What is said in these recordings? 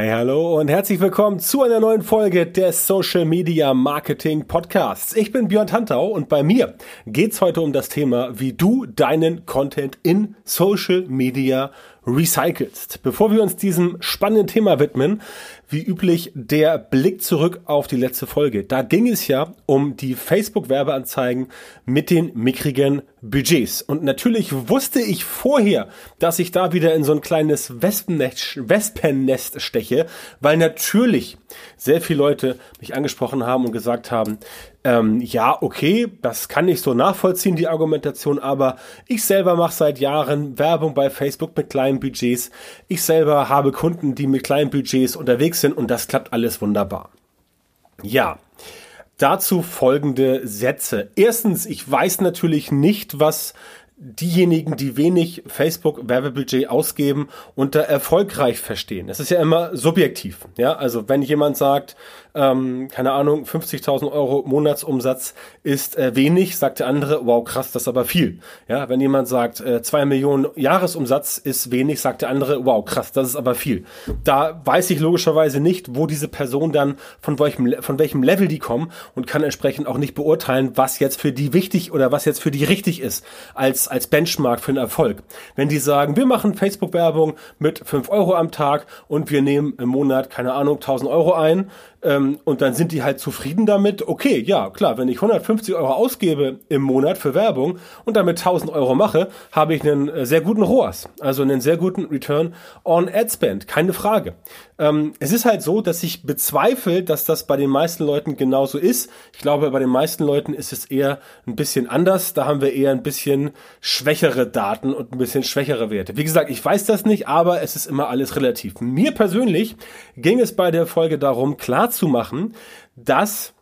Hey, hallo und herzlich willkommen zu einer neuen Folge des Social Media Marketing Podcasts. Ich bin Björn Tantau und bei mir geht's heute um das Thema, wie du deinen Content in Social Media recycelst. Bevor wir uns diesem spannenden Thema widmen, wie üblich der Blick zurück auf die letzte Folge. Da ging es ja um die Facebook-Werbeanzeigen mit den mickrigen Budgets. Und natürlich wusste ich vorher, dass ich da wieder in so ein kleines Wespennest, Wespennest steche, weil natürlich sehr viele Leute mich angesprochen haben und gesagt haben, ähm, ja, okay, das kann ich so nachvollziehen, die Argumentation, aber ich selber mache seit Jahren Werbung bei Facebook mit kleinen Budgets. Ich selber habe Kunden, die mit kleinen Budgets unterwegs sind und das klappt alles wunderbar. Ja, dazu folgende Sätze. Erstens, ich weiß natürlich nicht, was diejenigen, die wenig Facebook-Werbebudget ausgeben, unter erfolgreich verstehen. Das ist ja immer subjektiv. Ja, also wenn jemand sagt, ähm, keine Ahnung, 50.000 Euro Monatsumsatz ist äh, wenig, sagt der andere, wow, krass, das ist aber viel. Ja, wenn jemand sagt, äh, 2 Millionen Jahresumsatz ist wenig, sagt der andere, wow, krass, das ist aber viel. Da weiß ich logischerweise nicht, wo diese Person dann, von welchem, von welchem Level die kommen und kann entsprechend auch nicht beurteilen, was jetzt für die wichtig oder was jetzt für die richtig ist als, als Benchmark für den Erfolg. Wenn die sagen, wir machen Facebook-Werbung mit 5 Euro am Tag und wir nehmen im Monat, keine Ahnung, 1000 Euro ein, ähm, und dann sind die halt zufrieden damit. Okay, ja, klar, wenn ich 150 Euro ausgebe im Monat für Werbung und damit 1000 Euro mache, habe ich einen äh, sehr guten ROAS, also einen sehr guten Return on Ad Spend, keine Frage. Ähm, es ist halt so, dass ich bezweifle, dass das bei den meisten Leuten genauso ist. Ich glaube, bei den meisten Leuten ist es eher ein bisschen anders. Da haben wir eher ein bisschen schwächere Daten und ein bisschen schwächere Werte. Wie gesagt, ich weiß das nicht, aber es ist immer alles relativ. Mir persönlich ging es bei der Folge darum, klar zu machen, dass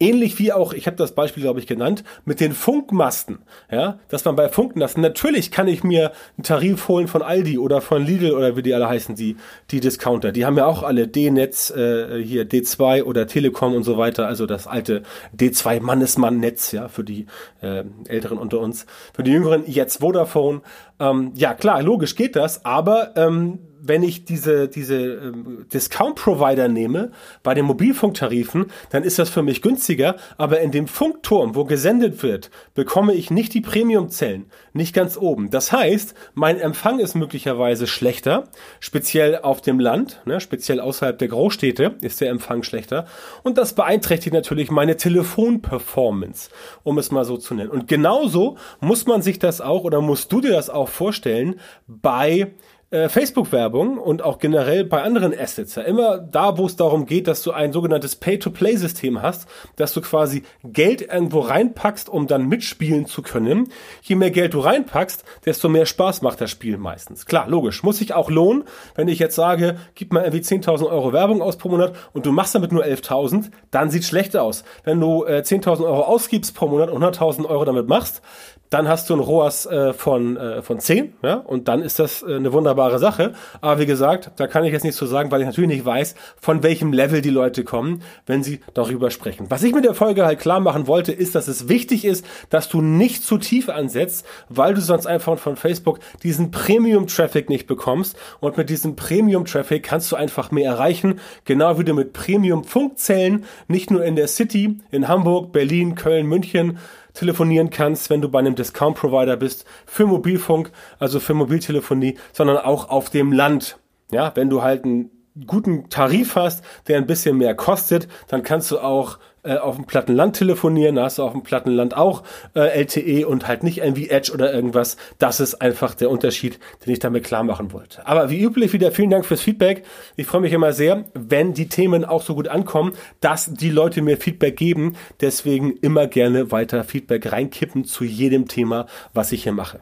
Ähnlich wie auch, ich habe das Beispiel, glaube ich, genannt, mit den Funkmasten. Ja, dass man bei Funkmasten, natürlich kann ich mir einen Tarif holen von Aldi oder von Lidl oder wie die alle heißen, die, die Discounter. Die haben ja auch alle D-Netz, äh, hier D2 oder Telekom und so weiter, also das alte D2 Mannesmann-Netz, ja, für die äh, Älteren unter uns. Für die Jüngeren jetzt Vodafone. Ähm, ja, klar, logisch geht das, aber ähm, wenn ich diese, diese ähm, Discount-Provider nehme bei den Mobilfunktarifen, dann ist das für mich günstiger, aber in dem Funkturm, wo gesendet wird, bekomme ich nicht die Premium-Zellen, nicht ganz oben. Das heißt, mein Empfang ist möglicherweise schlechter, speziell auf dem Land, ne, speziell außerhalb der Großstädte ist der Empfang schlechter und das beeinträchtigt natürlich meine Telefon-Performance, um es mal so zu nennen. Und genauso muss man sich das auch oder musst du dir das auch vorstellen bei äh, Facebook-Werbung und auch generell bei anderen Assets. Ja, immer da, wo es darum geht, dass du ein sogenanntes Pay-to-Play-System hast, dass du quasi Geld irgendwo reinpackst, um dann mitspielen zu können. Je mehr Geld du reinpackst, desto mehr Spaß macht das Spiel meistens. Klar, logisch. Muss sich auch lohnen, wenn ich jetzt sage, gib mal irgendwie 10.000 Euro Werbung aus pro Monat und du machst damit nur 11.000, dann sieht schlecht aus. Wenn du äh, 10.000 Euro ausgibst pro Monat und 100.000 Euro damit machst, dann hast du ein ROAS äh, von, äh, von 10, ja, und dann ist das äh, eine wunderbare Sache. Aber wie gesagt, da kann ich jetzt nichts zu sagen, weil ich natürlich nicht weiß, von welchem Level die Leute kommen, wenn sie darüber sprechen. Was ich mit der Folge halt klar machen wollte, ist, dass es wichtig ist, dass du nicht zu tief ansetzt, weil du sonst einfach von Facebook diesen Premium-Traffic nicht bekommst. Und mit diesem Premium-Traffic kannst du einfach mehr erreichen, genau wie du mit Premium-Funkzellen nicht nur in der City, in Hamburg, Berlin, Köln, München, telefonieren kannst, wenn du bei einem Discount-Provider bist, für Mobilfunk, also für Mobiltelefonie, sondern auch auf dem Land. Ja, wenn du halt einen guten Tarif hast, der ein bisschen mehr kostet, dann kannst du auch äh, auf dem Plattenland telefonieren, da hast du auf dem Plattenland auch äh, LTE und halt nicht irgendwie Edge oder irgendwas. Das ist einfach der Unterschied, den ich damit klar machen wollte. Aber wie üblich wieder vielen Dank fürs Feedback. Ich freue mich immer sehr, wenn die Themen auch so gut ankommen, dass die Leute mir Feedback geben. Deswegen immer gerne weiter Feedback reinkippen zu jedem Thema, was ich hier mache.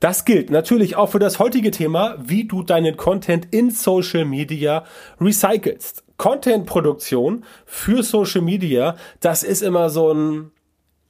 Das gilt natürlich auch für das heutige Thema, wie du deinen Content in Social Media recycelst. Content-Produktion für Social Media, das ist immer so ein,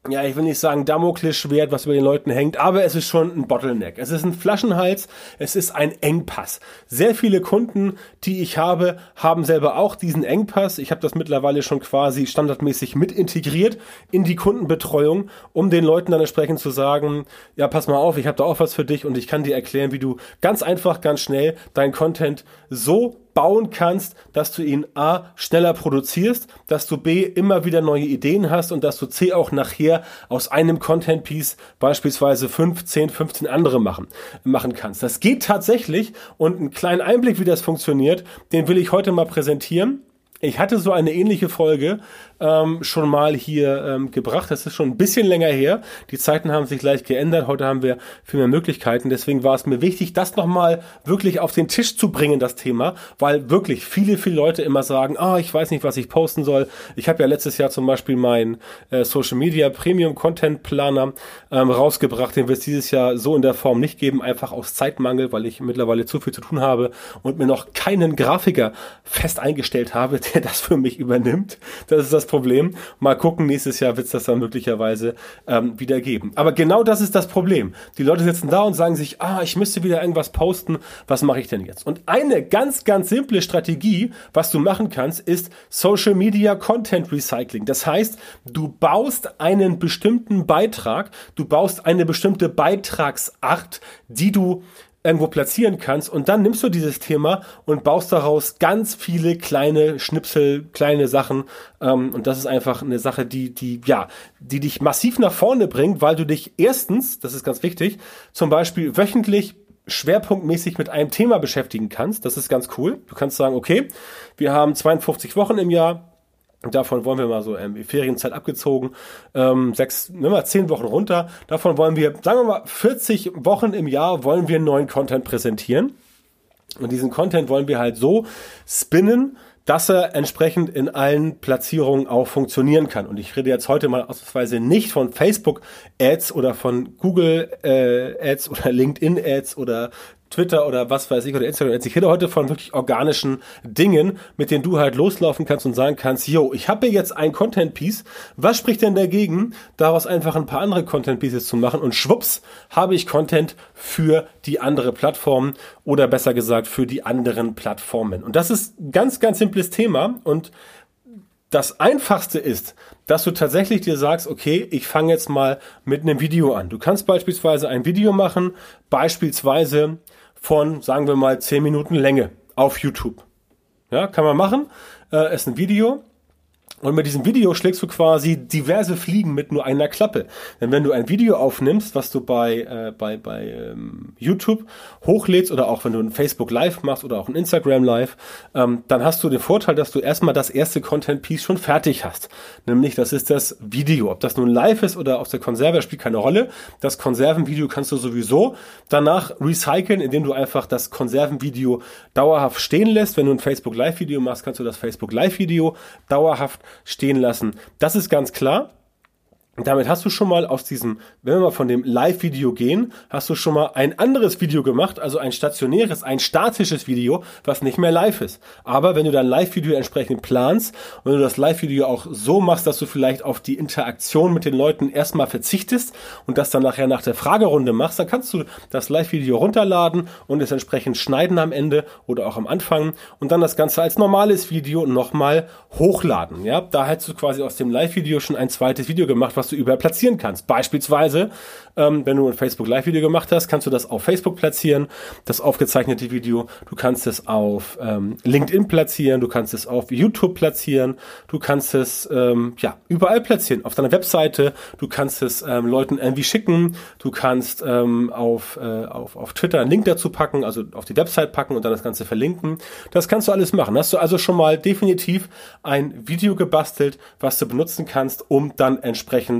ja, ich will nicht sagen Damoklesschwert, was über den Leuten hängt, aber es ist schon ein Bottleneck. Es ist ein Flaschenhals, es ist ein Engpass. Sehr viele Kunden, die ich habe, haben selber auch diesen Engpass. Ich habe das mittlerweile schon quasi standardmäßig mit integriert in die Kundenbetreuung, um den Leuten dann entsprechend zu sagen, ja, pass mal auf, ich habe da auch was für dich und ich kann dir erklären, wie du ganz einfach, ganz schnell dein Content so bauen kannst, dass du ihn A schneller produzierst, dass du B immer wieder neue Ideen hast und dass du C auch nachher aus einem Content Piece beispielsweise 5, 10, 15 andere machen, machen kannst. Das geht tatsächlich und einen kleinen Einblick, wie das funktioniert, den will ich heute mal präsentieren. Ich hatte so eine ähnliche Folge ähm, schon mal hier ähm, gebracht. Das ist schon ein bisschen länger her. Die Zeiten haben sich leicht geändert. Heute haben wir viel mehr Möglichkeiten. Deswegen war es mir wichtig, das nochmal wirklich auf den Tisch zu bringen, das Thema, weil wirklich viele, viele Leute immer sagen, ah, ich weiß nicht, was ich posten soll. Ich habe ja letztes Jahr zum Beispiel meinen äh, Social Media Premium Content Planer ähm, rausgebracht. Den wird es dieses Jahr so in der Form nicht geben, einfach aus Zeitmangel, weil ich mittlerweile zu viel zu tun habe und mir noch keinen Grafiker fest eingestellt habe, der das für mich übernimmt. Das ist das das Problem. Mal gucken, nächstes Jahr wird es das dann möglicherweise ähm, wieder geben. Aber genau das ist das Problem. Die Leute sitzen da und sagen sich, ah, ich müsste wieder irgendwas posten. Was mache ich denn jetzt? Und eine ganz, ganz simple Strategie, was du machen kannst, ist Social Media Content Recycling. Das heißt, du baust einen bestimmten Beitrag, du baust eine bestimmte Beitragsart, die du irgendwo platzieren kannst und dann nimmst du dieses Thema und baust daraus ganz viele kleine Schnipsel, kleine Sachen ähm, und das ist einfach eine Sache, die, die, ja, die dich massiv nach vorne bringt, weil du dich erstens, das ist ganz wichtig, zum Beispiel wöchentlich schwerpunktmäßig mit einem Thema beschäftigen kannst. Das ist ganz cool. Du kannst sagen, okay, wir haben 52 Wochen im Jahr, Davon wollen wir mal so ähm, Ferienzeit abgezogen, ähm, sechs, nehmen wir zehn Wochen runter. Davon wollen wir, sagen wir mal, 40 Wochen im Jahr wollen wir neuen Content präsentieren. Und diesen Content wollen wir halt so spinnen, dass er entsprechend in allen Platzierungen auch funktionieren kann. Und ich rede jetzt heute mal ausnahmsweise nicht von Facebook Ads oder von Google äh, Ads oder LinkedIn Ads oder Twitter oder was weiß ich oder Instagram. Ich rede heute von wirklich organischen Dingen, mit denen du halt loslaufen kannst und sagen kannst, yo, ich habe hier jetzt ein Content Piece. Was spricht denn dagegen, daraus einfach ein paar andere Content Pieces zu machen und schwupps habe ich Content für die andere Plattform oder besser gesagt für die anderen Plattformen. Und das ist ein ganz, ganz simples Thema und das einfachste ist, dass du tatsächlich dir sagst, okay, ich fange jetzt mal mit einem Video an. Du kannst beispielsweise ein Video machen, beispielsweise von, sagen wir mal, 10 Minuten Länge auf YouTube. Ja, kann man machen. Äh, ist ein Video. Und mit diesem Video schlägst du quasi diverse Fliegen mit nur einer Klappe. Denn wenn du ein Video aufnimmst, was du bei, äh, bei, bei ähm, YouTube hochlädst oder auch wenn du ein Facebook Live machst oder auch ein Instagram Live, ähm, dann hast du den Vorteil, dass du erstmal das erste Content Piece schon fertig hast. Nämlich, das ist das Video. Ob das nun live ist oder auf der Konserve, spielt keine Rolle. Das Konservenvideo kannst du sowieso danach recyceln, indem du einfach das Konservenvideo dauerhaft stehen lässt. Wenn du ein Facebook Live Video machst, kannst du das Facebook Live Video dauerhaft stehen lassen. Das ist ganz klar. Damit hast du schon mal aus diesem, wenn wir mal von dem Live-Video gehen, hast du schon mal ein anderes Video gemacht, also ein stationäres, ein statisches Video, was nicht mehr live ist. Aber wenn du dein Live-Video entsprechend planst und wenn du das Live-Video auch so machst, dass du vielleicht auf die Interaktion mit den Leuten erstmal verzichtest und das dann nachher nach der Fragerunde machst, dann kannst du das Live-Video runterladen und es entsprechend schneiden am Ende oder auch am Anfang und dann das Ganze als normales Video nochmal hochladen. Ja, da hättest du quasi aus dem Live-Video schon ein zweites Video gemacht, was du überall platzieren kannst. Beispielsweise, ähm, wenn du ein Facebook Live-Video gemacht hast, kannst du das auf Facebook platzieren, das aufgezeichnete Video. Du kannst es auf ähm, LinkedIn platzieren, du kannst es auf YouTube platzieren, du kannst es ähm, ja überall platzieren, auf deiner Webseite. Du kannst es ähm, Leuten irgendwie schicken. Du kannst ähm, auf, äh, auf, auf Twitter einen Link dazu packen, also auf die Website packen und dann das Ganze verlinken. Das kannst du alles machen. Hast du also schon mal definitiv ein Video gebastelt, was du benutzen kannst, um dann entsprechend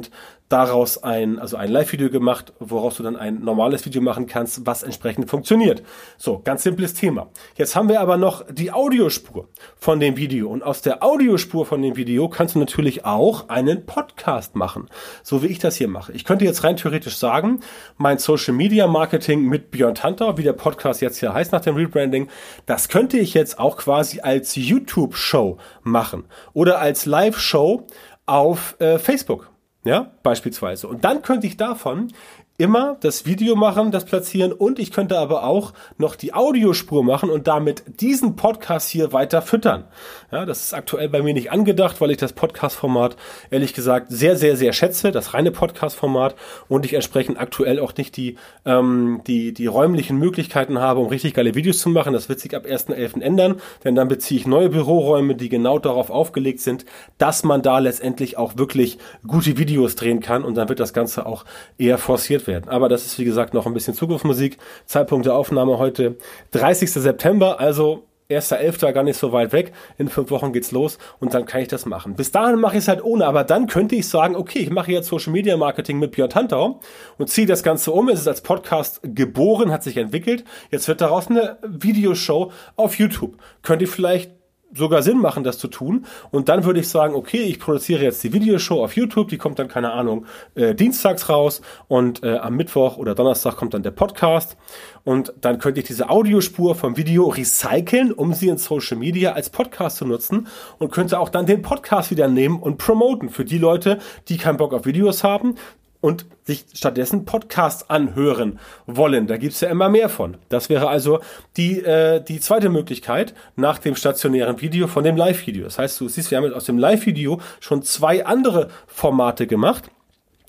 daraus ein, also ein Live-Video gemacht, woraus du dann ein normales Video machen kannst, was entsprechend funktioniert. So, ganz simples Thema. Jetzt haben wir aber noch die Audiospur von dem Video und aus der Audiospur von dem Video kannst du natürlich auch einen Podcast machen, so wie ich das hier mache. Ich könnte jetzt rein theoretisch sagen, mein Social Media Marketing mit Björn Tanter, wie der Podcast jetzt hier heißt nach dem Rebranding, das könnte ich jetzt auch quasi als YouTube-Show machen oder als Live-Show auf äh, Facebook. Ja, beispielsweise. Und dann könnte ich davon immer das Video machen, das platzieren und ich könnte aber auch noch die Audiospur machen und damit diesen Podcast hier weiter füttern. Ja, das ist aktuell bei mir nicht angedacht, weil ich das Podcast-Format ehrlich gesagt sehr, sehr, sehr schätze, das reine Podcast-Format und ich entsprechend aktuell auch nicht die, ähm, die, die räumlichen Möglichkeiten habe, um richtig geile Videos zu machen. Das wird sich ab 1.11. ändern, denn dann beziehe ich neue Büroräume, die genau darauf aufgelegt sind, dass man da letztendlich auch wirklich gute Videos drehen kann und dann wird das Ganze auch eher forciert werden. Aber das ist wie gesagt noch ein bisschen Zukunftsmusik. Zeitpunkt der Aufnahme heute 30. September, also 1.11. gar nicht so weit weg. In fünf Wochen geht's los und dann kann ich das machen. Bis dahin mache ich es halt ohne, aber dann könnte ich sagen, okay, ich mache jetzt Social Media Marketing mit Björn Tantau und ziehe das Ganze um. Es ist als Podcast geboren, hat sich entwickelt. Jetzt wird daraus eine Videoshow auf YouTube. Könnte ich vielleicht sogar Sinn machen, das zu tun. Und dann würde ich sagen, okay, ich produziere jetzt die Videoshow auf YouTube, die kommt dann, keine Ahnung, äh, dienstags raus und äh, am Mittwoch oder Donnerstag kommt dann der Podcast. Und dann könnte ich diese Audiospur vom Video recyceln, um sie in Social Media als Podcast zu nutzen und könnte auch dann den Podcast wieder nehmen und promoten für die Leute, die keinen Bock auf Videos haben, und sich stattdessen Podcasts anhören wollen. Da gibt's ja immer mehr von. Das wäre also die, äh, die zweite Möglichkeit nach dem stationären Video von dem Live-Video. Das heißt, du siehst, wir haben jetzt aus dem Live-Video schon zwei andere Formate gemacht.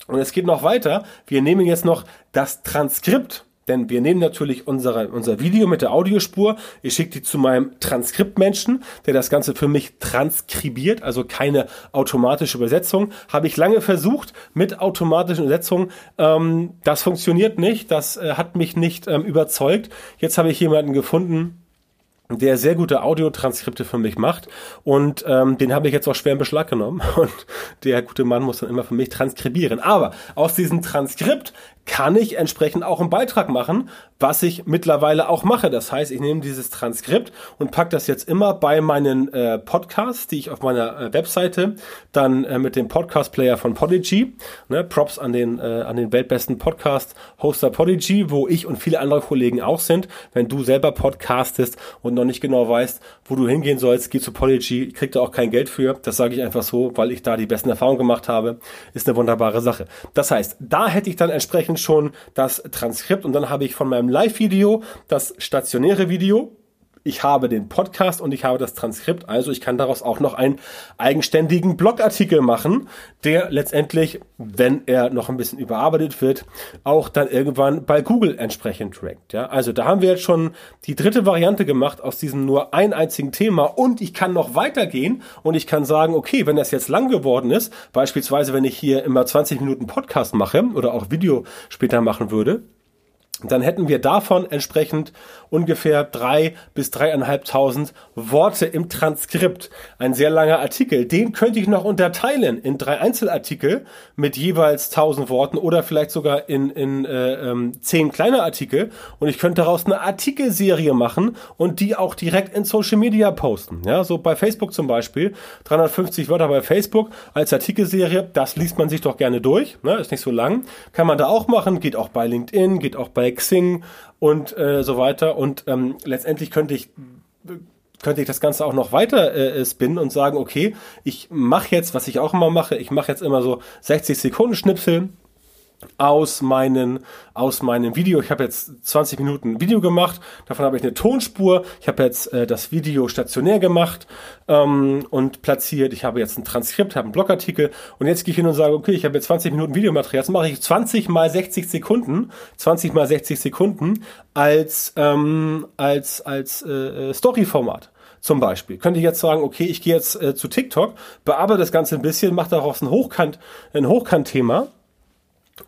Und es geht noch weiter. Wir nehmen jetzt noch das Transkript denn wir nehmen natürlich unsere, unser Video mit der Audiospur, ich schicke die zu meinem Transkriptmenschen, der das Ganze für mich transkribiert, also keine automatische Übersetzung. Habe ich lange versucht mit automatischen Übersetzungen. Ähm, das funktioniert nicht, das äh, hat mich nicht ähm, überzeugt. Jetzt habe ich jemanden gefunden, der sehr gute Audiotranskripte für mich macht und ähm, den habe ich jetzt auch schwer in Beschlag genommen und der gute Mann muss dann immer für mich transkribieren. Aber aus diesem Transkript kann ich entsprechend auch einen Beitrag machen, was ich mittlerweile auch mache. Das heißt, ich nehme dieses Transkript und pack das jetzt immer bei meinen äh, Podcasts, die ich auf meiner äh, Webseite dann äh, mit dem Podcast-Player von Podigy, ne, Props an den, äh, an den weltbesten Podcast-Hoster Podigy, wo ich und viele andere Kollegen auch sind. Wenn du selber podcastest und noch nicht genau weißt, wo du hingehen sollst, geh zu Podigy, krieg da auch kein Geld für. Das sage ich einfach so, weil ich da die besten Erfahrungen gemacht habe. Ist eine wunderbare Sache. Das heißt, da hätte ich dann entsprechend schon das Transkript und dann habe ich von meinem Live-Video das stationäre Video ich habe den Podcast und ich habe das Transkript, also ich kann daraus auch noch einen eigenständigen Blogartikel machen, der letztendlich, wenn er noch ein bisschen überarbeitet wird, auch dann irgendwann bei Google entsprechend rankt. Ja, also da haben wir jetzt schon die dritte Variante gemacht aus diesem nur ein einzigen Thema und ich kann noch weitergehen und ich kann sagen, okay, wenn das jetzt lang geworden ist, beispielsweise wenn ich hier immer 20 Minuten Podcast mache oder auch Video später machen würde, dann hätten wir davon entsprechend ungefähr drei bis dreieinhalbtausend Worte im Transkript. Ein sehr langer Artikel. Den könnte ich noch unterteilen in drei Einzelartikel mit jeweils tausend Worten oder vielleicht sogar in, in äh, ähm, zehn kleine Artikel. Und ich könnte daraus eine Artikelserie machen und die auch direkt in Social Media posten. Ja, so bei Facebook zum Beispiel. 350 Wörter bei Facebook als Artikelserie. Das liest man sich doch gerne durch. Ne? Ist nicht so lang. Kann man da auch machen. Geht auch bei LinkedIn, geht auch bei bei Xing und äh, so weiter. Und ähm, letztendlich könnte ich könnte ich das Ganze auch noch weiter äh, spinnen und sagen, okay, ich mache jetzt, was ich auch immer mache, ich mache jetzt immer so 60 Sekunden Schnipsel aus meinen aus meinem Video. Ich habe jetzt 20 Minuten Video gemacht, davon habe ich eine Tonspur. Ich habe jetzt äh, das Video stationär gemacht ähm, und platziert. Ich habe jetzt ein Transkript, habe einen Blogartikel und jetzt gehe ich hin und sage, okay, ich habe jetzt 20 Minuten Videomaterial. Jetzt mache ich 20 mal 60 Sekunden, 20 mal 60 Sekunden als ähm, als als äh, Story-Format. Zum Beispiel könnte ich jetzt sagen, okay, ich gehe jetzt äh, zu TikTok, bearbeite das Ganze ein bisschen, mache daraus ein Hochkant, ein Hochkant-Thema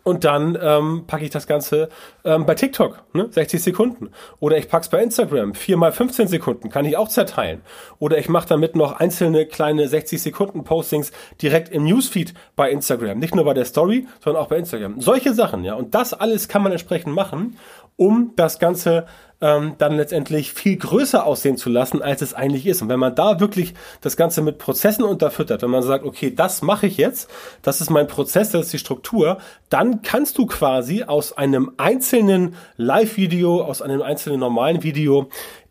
und dann ähm, packe ich das Ganze ähm, bei TikTok, ne? 60 Sekunden. Oder ich pack's bei Instagram, 4 mal 15 Sekunden, kann ich auch zerteilen. Oder ich mache damit noch einzelne kleine 60 Sekunden Postings direkt im Newsfeed bei Instagram. Nicht nur bei der Story, sondern auch bei Instagram. Solche Sachen, ja. Und das alles kann man entsprechend machen, um das Ganze ähm, dann letztendlich viel größer aussehen zu lassen, als es eigentlich ist. Und wenn man da wirklich das Ganze mit Prozessen unterfüttert, wenn man sagt, okay, das mache ich jetzt, das ist mein Prozess, das ist die Struktur, dann kannst du quasi aus einem einzelnen Live-Video, aus einem einzelnen normalen Video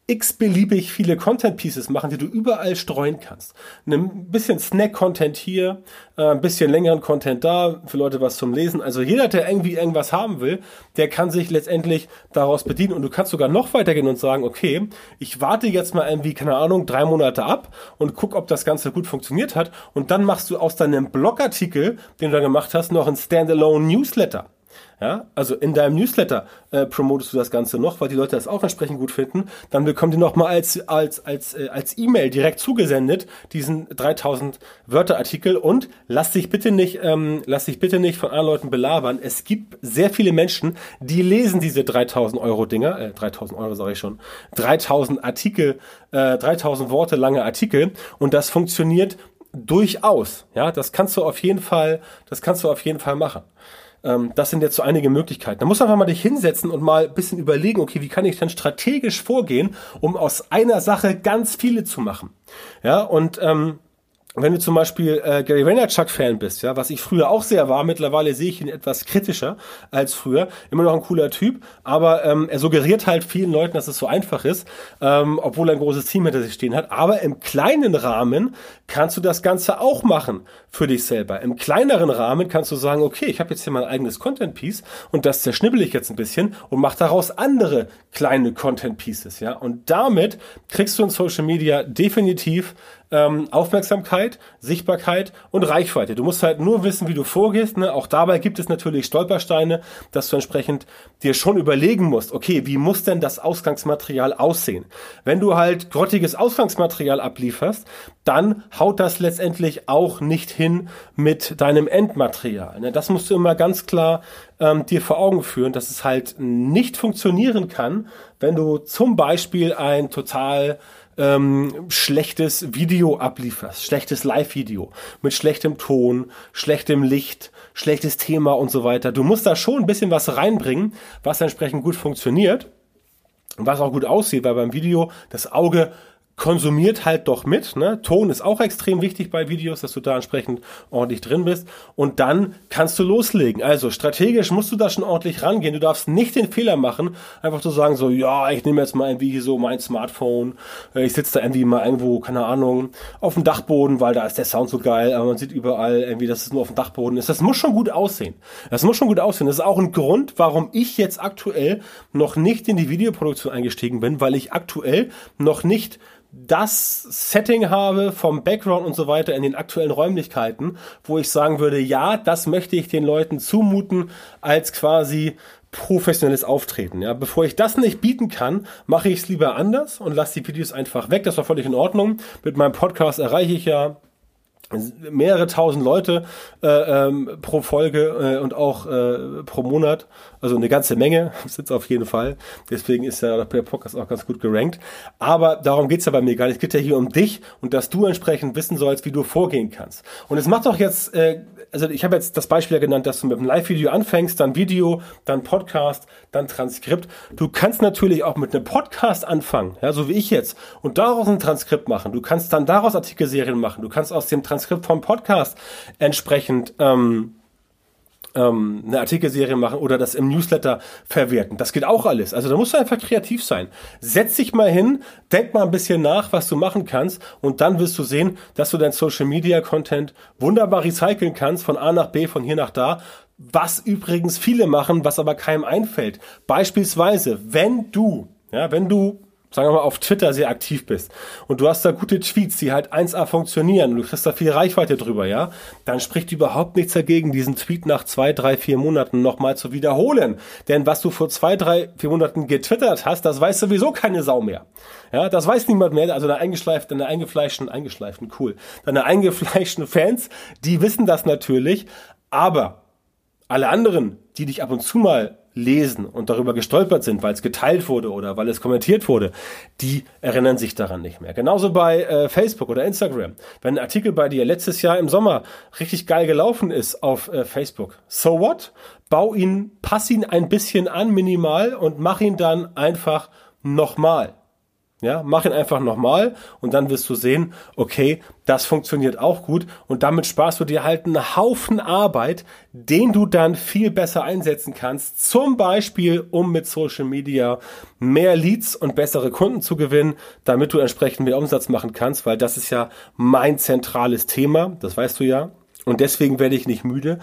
x-beliebig viele Content-Pieces machen, die du überall streuen kannst. Ein bisschen Snack-Content hier, äh, ein bisschen längeren Content da, für Leute was zum Lesen. Also jeder, der irgendwie irgendwas haben will, der kann sich letztendlich daraus bedienen. Und du kannst sogar noch weitergehen und sagen, okay, ich warte jetzt mal irgendwie, keine Ahnung, drei Monate ab und guck, ob das Ganze gut funktioniert hat. Und dann machst du aus deinem Blogartikel, den du da gemacht hast, noch ein Standalone Newsletter. Ja, also in deinem Newsletter äh, promotest du das Ganze noch, weil die Leute das auch entsprechend gut finden. Dann bekommen die nochmal als als als äh, als E-Mail direkt zugesendet diesen 3000 Wörter Artikel und lass dich bitte nicht ähm, lass dich bitte nicht von anderen Leuten belabern. Es gibt sehr viele Menschen, die lesen diese 3000 Euro Dinger, äh, 3000 Euro sage ich schon, 3000 Artikel, äh, 3000 Worte lange Artikel und das funktioniert durchaus. Ja, das kannst du auf jeden Fall, das kannst du auf jeden Fall machen. Ähm, das sind jetzt so einige Möglichkeiten. Da musst du einfach mal dich hinsetzen und mal ein bisschen überlegen, okay, wie kann ich denn strategisch vorgehen, um aus einer Sache ganz viele zu machen. Ja, und ähm, wenn du zum Beispiel äh, Gary Vaynerchuk-Fan bist, ja, was ich früher auch sehr war, mittlerweile sehe ich ihn etwas kritischer als früher. Immer noch ein cooler Typ, aber ähm, er suggeriert halt vielen Leuten, dass es so einfach ist, ähm, obwohl er ein großes Team hinter sich stehen hat. Aber im kleinen Rahmen kannst du das Ganze auch machen für dich selber. Im kleineren Rahmen kannst du sagen, okay, ich habe jetzt hier mein eigenes Content-Piece und das zerschnibbel ich jetzt ein bisschen und mache daraus andere kleine Content-Pieces, ja. Und damit kriegst du in Social Media definitiv ähm, Aufmerksamkeit, Sichtbarkeit und Reichweite. Du musst halt nur wissen, wie du vorgehst. Ne? Auch dabei gibt es natürlich Stolpersteine, dass du entsprechend dir schon überlegen musst, okay, wie muss denn das Ausgangsmaterial aussehen? Wenn du halt grottiges Ausgangsmaterial ablieferst, dann haut das letztendlich auch nicht hin mit deinem Endmaterial. Ne? Das musst du immer ganz klar ähm, dir vor Augen führen, dass es halt nicht funktionieren kann, wenn du zum Beispiel ein total ähm, schlechtes Video ablieferst, schlechtes Live-Video mit schlechtem Ton, schlechtem Licht, schlechtes Thema und so weiter. Du musst da schon ein bisschen was reinbringen, was entsprechend gut funktioniert was auch gut aussieht, weil beim Video das Auge konsumiert halt doch mit. Ne? Ton ist auch extrem wichtig bei Videos, dass du da entsprechend ordentlich drin bist. Und dann kannst du loslegen. Also strategisch musst du da schon ordentlich rangehen. Du darfst nicht den Fehler machen, einfach zu sagen, so, ja, ich nehme jetzt mal irgendwie so mein Smartphone, äh, ich sitze da irgendwie mal irgendwo, keine Ahnung, auf dem Dachboden, weil da ist der Sound so geil, aber man sieht überall irgendwie, dass es nur auf dem Dachboden ist. Das muss schon gut aussehen. Das muss schon gut aussehen. Das ist auch ein Grund, warum ich jetzt aktuell noch nicht in die Videoproduktion eingestiegen bin, weil ich aktuell noch nicht das Setting habe vom Background und so weiter in den aktuellen Räumlichkeiten, wo ich sagen würde, ja, das möchte ich den Leuten zumuten als quasi professionelles Auftreten. Ja, bevor ich das nicht bieten kann, mache ich es lieber anders und lasse die Videos einfach weg. Das war völlig in Ordnung. Mit meinem Podcast erreiche ich ja mehrere tausend Leute äh, ähm, pro Folge äh, und auch äh, pro Monat, also eine ganze Menge sind auf jeden Fall. Deswegen ist ja der Podcast auch ganz gut gerankt. Aber darum geht's ja bei mir gar nicht. Es geht ja hier um dich und dass du entsprechend wissen sollst, wie du vorgehen kannst. Und es macht doch jetzt, äh, also ich habe jetzt das Beispiel ja genannt, dass du mit einem Live-Video anfängst, dann Video, dann Podcast, dann Transkript. Du kannst natürlich auch mit einem Podcast anfangen, ja, so wie ich jetzt, und daraus ein Transkript machen. Du kannst dann daraus Artikelserien machen. Du kannst aus dem Transkript Transkript vom Podcast entsprechend ähm, ähm, eine Artikelserie machen oder das im Newsletter verwerten. Das geht auch alles. Also da musst du einfach kreativ sein. Setz dich mal hin, denk mal ein bisschen nach, was du machen kannst und dann wirst du sehen, dass du dein Social Media Content wunderbar recyceln kannst von A nach B, von hier nach da. Was übrigens viele machen, was aber keinem einfällt. Beispielsweise, wenn du, ja, wenn du sagen wir mal, auf Twitter sehr aktiv bist und du hast da gute Tweets, die halt 1A funktionieren und du kriegst da viel Reichweite drüber, ja, dann spricht überhaupt nichts dagegen, diesen Tweet nach zwei, drei, vier Monaten nochmal zu wiederholen. Denn was du vor zwei, drei, vier Monaten getwittert hast, das weiß sowieso keine Sau mehr. Ja, das weiß niemand mehr. Also deine eingeschleiften, deine eingefleischten, eingeschleiften, cool. Deine eingefleischten Fans, die wissen das natürlich, aber alle anderen, die dich ab und zu mal lesen und darüber gestolpert sind, weil es geteilt wurde oder weil es kommentiert wurde, die erinnern sich daran nicht mehr. Genauso bei äh, Facebook oder Instagram. Wenn ein Artikel bei dir letztes Jahr im Sommer richtig geil gelaufen ist auf äh, Facebook, so what? Bau ihn, pass ihn ein bisschen an, minimal und mach ihn dann einfach nochmal. Ja, mach ihn einfach nochmal und dann wirst du sehen, okay, das funktioniert auch gut und damit sparst du dir halt einen Haufen Arbeit, den du dann viel besser einsetzen kannst. Zum Beispiel, um mit Social Media mehr Leads und bessere Kunden zu gewinnen, damit du entsprechend mehr Umsatz machen kannst, weil das ist ja mein zentrales Thema, das weißt du ja. Und deswegen werde ich nicht müde,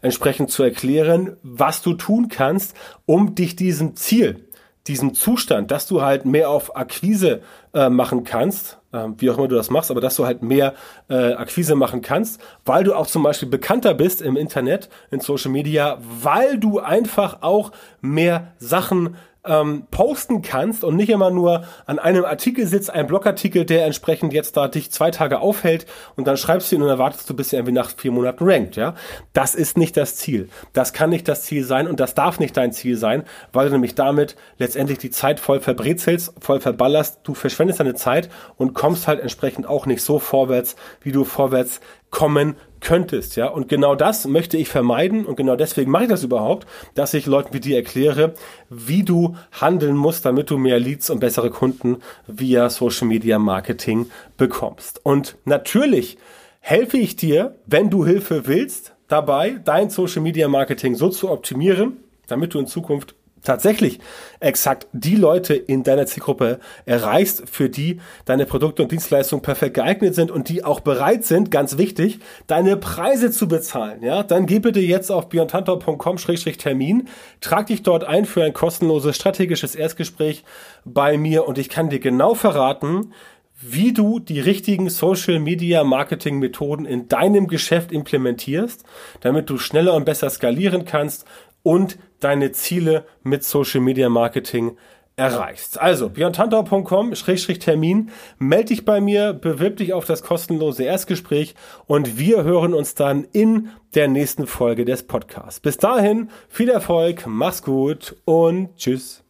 entsprechend zu erklären, was du tun kannst, um dich diesem Ziel diesen Zustand, dass du halt mehr auf Akquise äh, machen kannst, äh, wie auch immer du das machst, aber dass du halt mehr äh, Akquise machen kannst, weil du auch zum Beispiel bekannter bist im Internet, in Social Media, weil du einfach auch mehr Sachen ähm, posten kannst und nicht immer nur an einem Artikel sitzt, ein Blogartikel, der entsprechend jetzt da dich zwei Tage aufhält und dann schreibst du ihn und erwartest du, bis er irgendwie nach vier Monaten rankt, ja. Das ist nicht das Ziel. Das kann nicht das Ziel sein und das darf nicht dein Ziel sein, weil du nämlich damit letztendlich die Zeit voll verbrezelst, voll verballerst, du verschwendest deine Zeit und kommst halt entsprechend auch nicht so vorwärts, wie du vorwärts kommen könntest, ja. Und genau das möchte ich vermeiden und genau deswegen mache ich das überhaupt, dass ich Leuten wie dir erkläre, wie du handeln musst, damit du mehr Leads und bessere Kunden via Social Media Marketing bekommst. Und natürlich helfe ich dir, wenn du Hilfe willst, dabei dein Social Media Marketing so zu optimieren, damit du in Zukunft tatsächlich exakt die Leute in deiner Zielgruppe erreichst, für die deine Produkte und Dienstleistungen perfekt geeignet sind und die auch bereit sind, ganz wichtig, deine Preise zu bezahlen, ja, dann geh bitte jetzt auf beyondhunter.com-termin, trag dich dort ein für ein kostenloses strategisches Erstgespräch bei mir und ich kann dir genau verraten, wie du die richtigen Social Media Marketing Methoden in deinem Geschäft implementierst, damit du schneller und besser skalieren kannst und deine Ziele mit Social Media Marketing erreichst. Also björntantau.com-termin, melde dich bei mir, bewirb dich auf das kostenlose Erstgespräch und wir hören uns dann in der nächsten Folge des Podcasts. Bis dahin, viel Erfolg, mach's gut und tschüss.